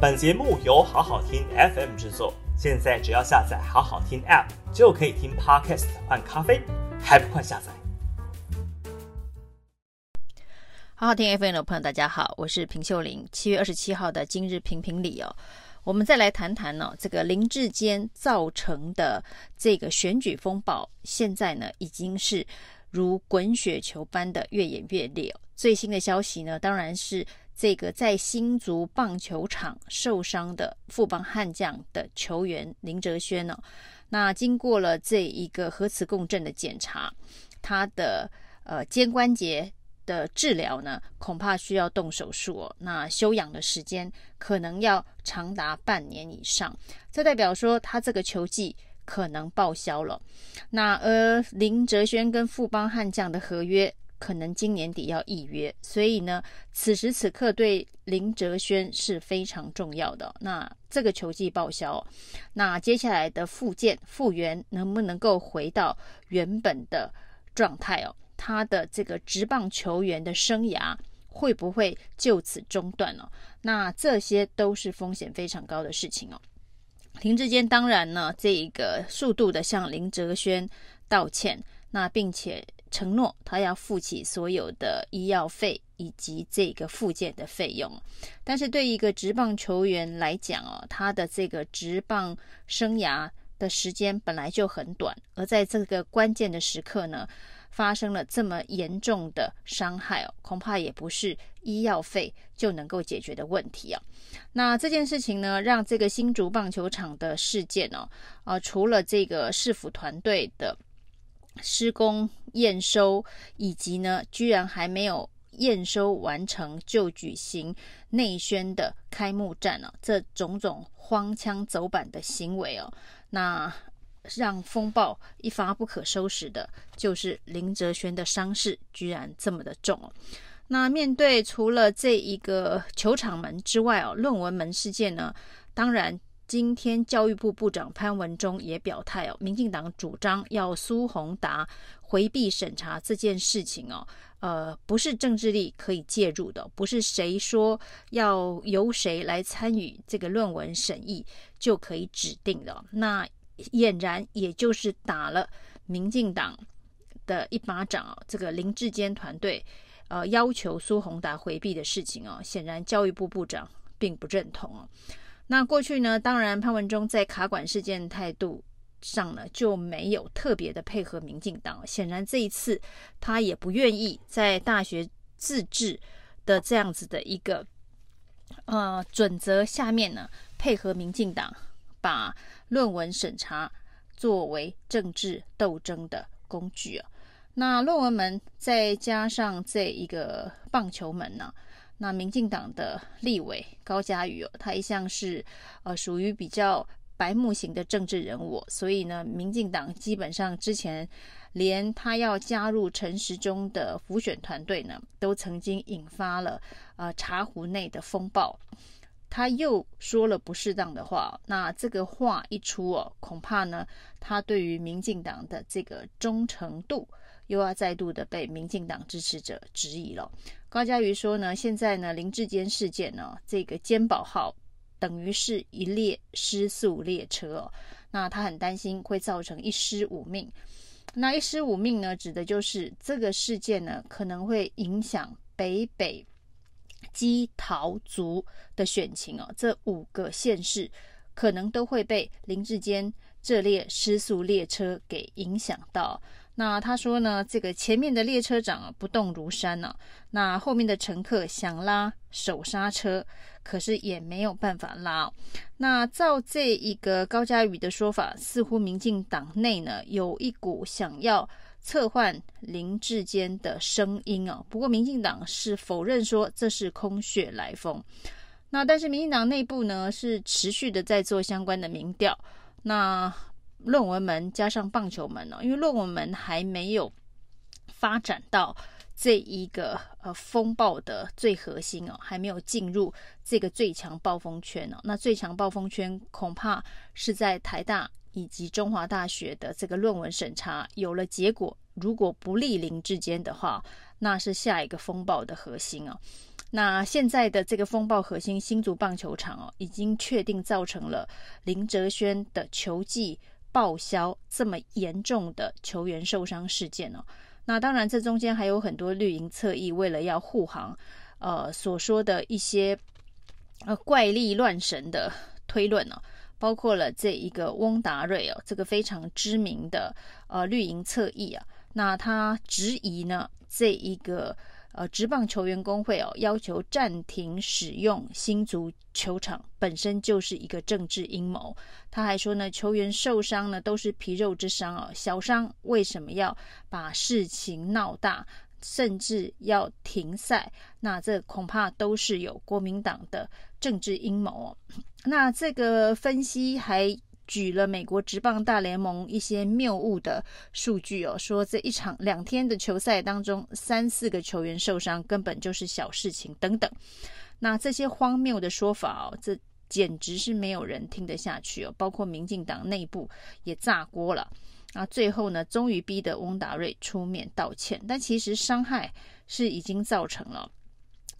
本节目由好好听 FM 制作，现在只要下载好好听 App 就可以听 Podcast 换咖啡，还不快下载？好好听 FM 的朋友，大家好，我是平秀玲。七月二十七号的今日评评理哦，我们再来谈谈呢、哦，这个林志坚造成的这个选举风暴，现在呢已经是如滚雪球般的越演越烈。最新的消息呢，当然是这个在新竹棒球场受伤的富邦悍将的球员林哲轩呢、那经过了这一个核磁共振的检查，他的呃肩关节。的治疗呢，恐怕需要动手术哦。那休养的时间可能要长达半年以上，这代表说他这个球季可能报销了。那而林哲轩跟富邦悍将的合约可能今年底要预约，所以呢，此时此刻对林哲轩是非常重要的。那这个球季报销，那接下来的复健复原能不能够回到原本的状态哦？他的这个职棒球员的生涯会不会就此中断了？那这些都是风险非常高的事情哦。林志坚当然呢，这一个速度的向林哲轩道歉，那并且承诺他要付起所有的医药费以及这个复健的费用。但是对一个职棒球员来讲哦，他的这个职棒生涯的时间本来就很短，而在这个关键的时刻呢，发生了这么严重的伤害哦，恐怕也不是医药费就能够解决的问题啊。那这件事情呢，让这个新竹棒球场的事件哦，啊，除了这个市府团队的施工验收，以及呢，居然还没有验收完成就举行内宣的开幕战呢，这种种荒腔走板的行为哦，那。让风暴一发不可收拾的，就是林哲瑄的伤势居然这么的重哦。那面对除了这一个球场门之外哦，论文门事件呢，当然今天教育部部长潘文忠也表态哦，民进党主张要苏宏达回避审查这件事情哦，呃，不是政治力可以介入的，不是谁说要由谁来参与这个论文审议就可以指定的。那俨然也就是打了民进党的一巴掌哦，这个林志坚团队，呃，要求苏宏达回避的事情哦，显然教育部部长并不认同哦。那过去呢，当然潘文忠在卡管事件态度上呢就没有特别的配合民进党，显然这一次他也不愿意在大学自治的这样子的一个呃准则下面呢配合民进党。把论文审查作为政治斗争的工具啊，那论文门再加上这一个棒球门呢，那民进党的立委高嘉瑜哦，他一向是呃属于比较白目型的政治人物，所以呢，民进党基本上之前连他要加入陈时中的辅选团队呢，都曾经引发了呃茶壶内的风暴。他又说了不适当的话，那这个话一出哦，恐怕呢，他对于民进党的这个忠诚度又要再度的被民进党支持者质疑了。高嘉瑜说呢，现在呢，林志坚事件呢，这个健保号等于是一列失速列车，那他很担心会造成一失五命。那一失五命呢，指的就是这个事件呢，可能会影响北北。基桃族的选情哦，这五个县市可能都会被林志坚这列失速列车给影响到。那他说呢，这个前面的列车长啊不动如山呢，那后面的乘客想拉手刹车，可是也没有办法拉。那照这一个高嘉宇的说法，似乎民进党内呢有一股想要。策换林志坚的声音啊，不过民进党是否认说这是空穴来风。那但是民进党内部呢是持续的在做相关的民调。那论文门加上棒球门呢，因为论文门还没有发展到这一个呃风暴的最核心哦，还没有进入这个最强暴风圈哦。那最强暴风圈恐怕是在台大。以及中华大学的这个论文审查有了结果，如果不利林智坚的话，那是下一个风暴的核心哦。那现在的这个风暴核心新竹棒球场哦，已经确定造成了林哲轩的球技报销这么严重的球员受伤事件哦。那当然，这中间还有很多绿营侧翼为了要护航，呃，所说的一些呃怪力乱神的推论哦，包括了这一个翁达瑞哦，这个非常知名的呃绿营侧翼啊，那他质疑呢这一个。呃，职棒球员工会哦，要求暂停使用新足球场，本身就是一个政治阴谋。他还说呢，球员受伤呢都是皮肉之伤哦，小伤为什么要把事情闹大，甚至要停赛？那这恐怕都是有国民党的政治阴谋哦。那这个分析还。举了美国职棒大联盟一些谬误的数据哦，说这一场两天的球赛当中，三四个球员受伤根本就是小事情等等。那这些荒谬的说法哦，这简直是没有人听得下去哦，包括民进党内部也炸锅了。那，最后呢，终于逼得翁达瑞出面道歉，但其实伤害是已经造成了。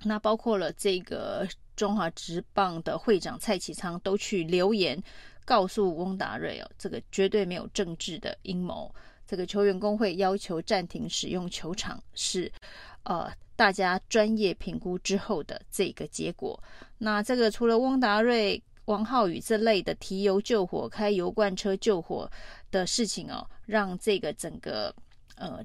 那包括了这个中华职棒的会长蔡启昌都去留言。告诉翁达瑞哦，这个绝对没有政治的阴谋。这个球员工会要求暂停使用球场是，呃，大家专业评估之后的这个结果。那这个除了翁达瑞、王浩宇这类的提油救火、开油罐车救火的事情哦，让这个整个呃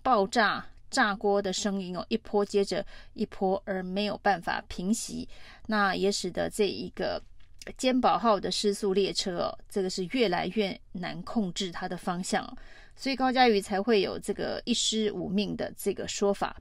爆炸炸锅的声音哦，一波接着一波，而没有办法平息。那也使得这一个。尖宝号的失速列车哦，这个是越来越难控制它的方向，所以高嘉瑜才会有这个一尸五命的这个说法。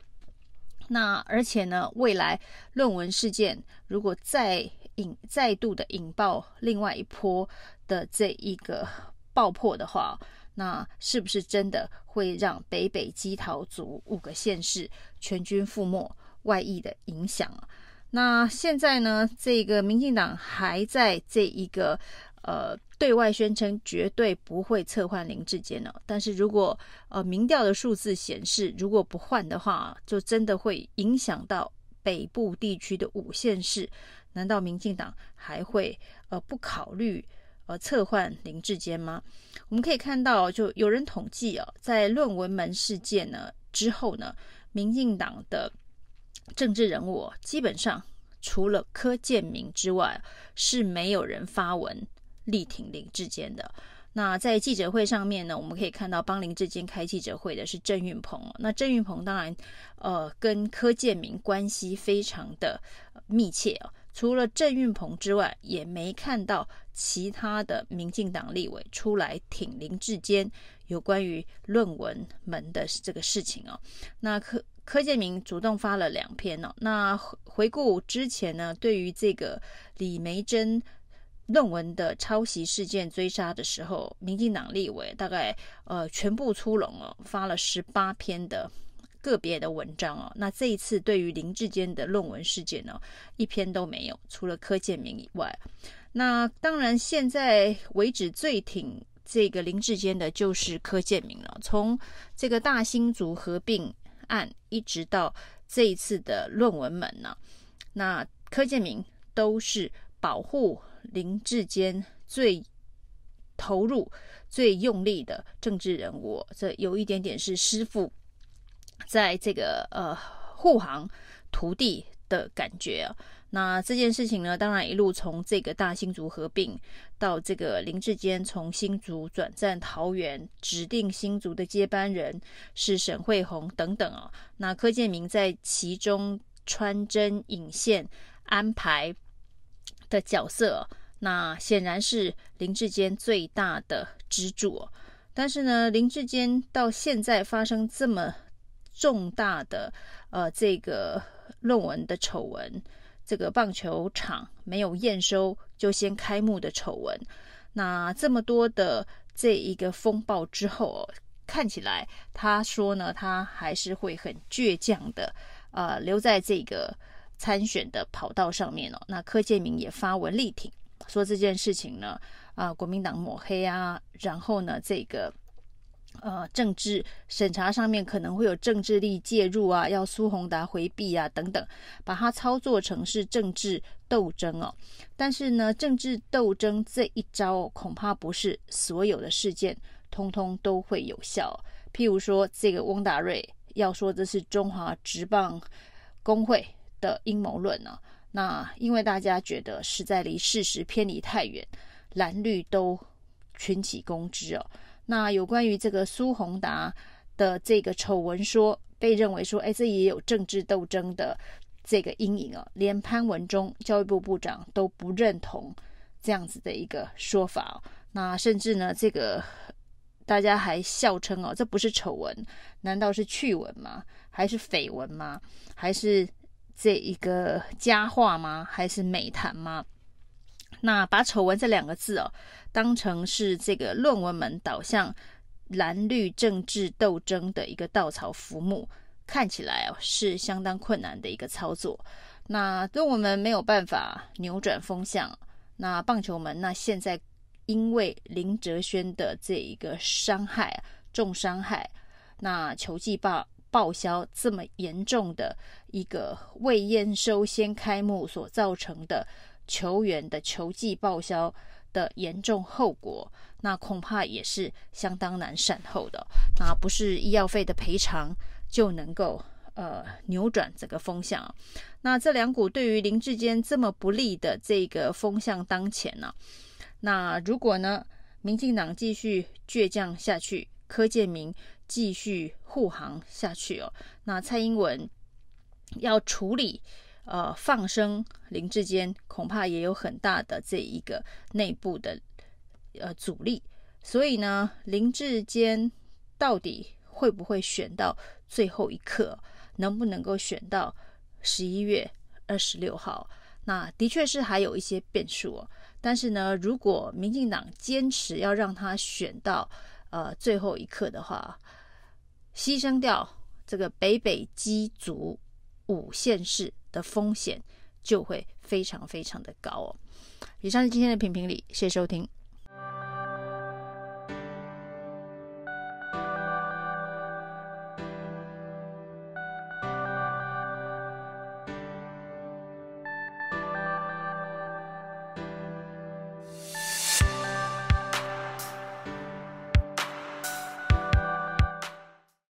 那而且呢，未来论文事件如果再引再度的引爆另外一波的这一个爆破的话，那是不是真的会让北北基桃族五个县市全军覆没？外溢的影响啊？那现在呢，这个民进党还在这一个呃对外宣称绝对不会撤换林志坚呢。但是如果呃民调的数字显示，如果不换的话，就真的会影响到北部地区的五县市。难道民进党还会呃不考虑呃撤换林志坚吗？我们可以看到，就有人统计哦，在论文门事件呢之后呢，民进党的。政治人物基本上除了柯建铭之外，是没有人发文力挺林志坚的。那在记者会上面呢，我们可以看到帮林志坚开记者会的是郑运鹏。那郑运鹏当然，呃，跟柯建铭关系非常的密切啊。除了郑运鹏之外，也没看到其他的民进党立委出来挺林志坚有关于论文门的这个事情哦。那柯。柯建明主动发了两篇哦。那回顾之前呢，对于这个李梅珍论文的抄袭事件追杀的时候，民进党立委大概呃全部出笼哦，发了十八篇的个别的文章哦。那这一次对于林志坚的论文事件呢，一篇都没有，除了柯建明以外。那当然，现在为止最挺这个林志坚的就是柯建明了。从这个大新竹合并。案一直到这一次的论文门呢，那柯建明都是保护林志坚最投入、最用力的政治人物，这有一点点是师傅在这个呃护航徒弟的感觉。那这件事情呢，当然一路从这个大新竹合并到这个林志坚从新竹转战桃园，指定新竹的接班人是沈慧虹等等啊。那柯建铭在其中穿针引线安排的角色，那显然是林志坚最大的支柱。但是呢，林志坚到现在发生这么重大的呃这个论文的丑闻。这个棒球场没有验收就先开幕的丑闻，那这么多的这一个风暴之后，看起来他说呢，他还是会很倔强的，呃，留在这个参选的跑道上面哦。那柯建铭也发文力挺，说这件事情呢，啊、国民党抹黑啊，然后呢，这个呃，政治审查上面可能会有政治力介入啊，要苏宏达回避啊，等等，把它操作成是政治斗争哦。但是呢，政治斗争这一招恐怕不是所有的事件通通都会有效。譬如说，这个翁达瑞要说这是中华职棒工会的阴谋论呢，那因为大家觉得实在离事实偏离太远，蓝绿都群起攻之哦。那有关于这个苏宏达的这个丑闻说，被认为说，哎，这也有政治斗争的这个阴影啊。连潘文忠教育部部长都不认同这样子的一个说法。那甚至呢，这个大家还笑称哦，这不是丑闻，难道是趣闻吗？还是绯闻吗？还是这一个佳话吗？还是美谈吗？那把“丑闻”这两个字哦，当成是这个论文门导向蓝绿政治斗争的一个稻草浮木，看起来哦是相当困难的一个操作。那论文门没有办法扭转风向，那棒球门那现在因为林哲轩的这一个伤害重伤害，那球季报报销这么严重的一个未验收先开幕所造成的。球员的球技报销的严重后果，那恐怕也是相当难善后的。那不是医药费的赔偿就能够呃扭转这个风向。那这两股对于林志坚这么不利的这个风向当前呢、那如果呢，民进党继续倔强下去，柯建铭继续护航下去哦，那蔡英文要处理。呃，放生林志坚恐怕也有很大的这一个内部的呃阻力，所以呢，林志坚到底会不会选到最后一刻，能不能够选到十一月二十六号？那的确是还有一些变数哦。但是呢，如果民进党坚持要让他选到呃最后一刻的话，牺牲掉这个北北基竹五县市。的风险就会非常非常的高哦。以上是今天的评评理，谢谢收听。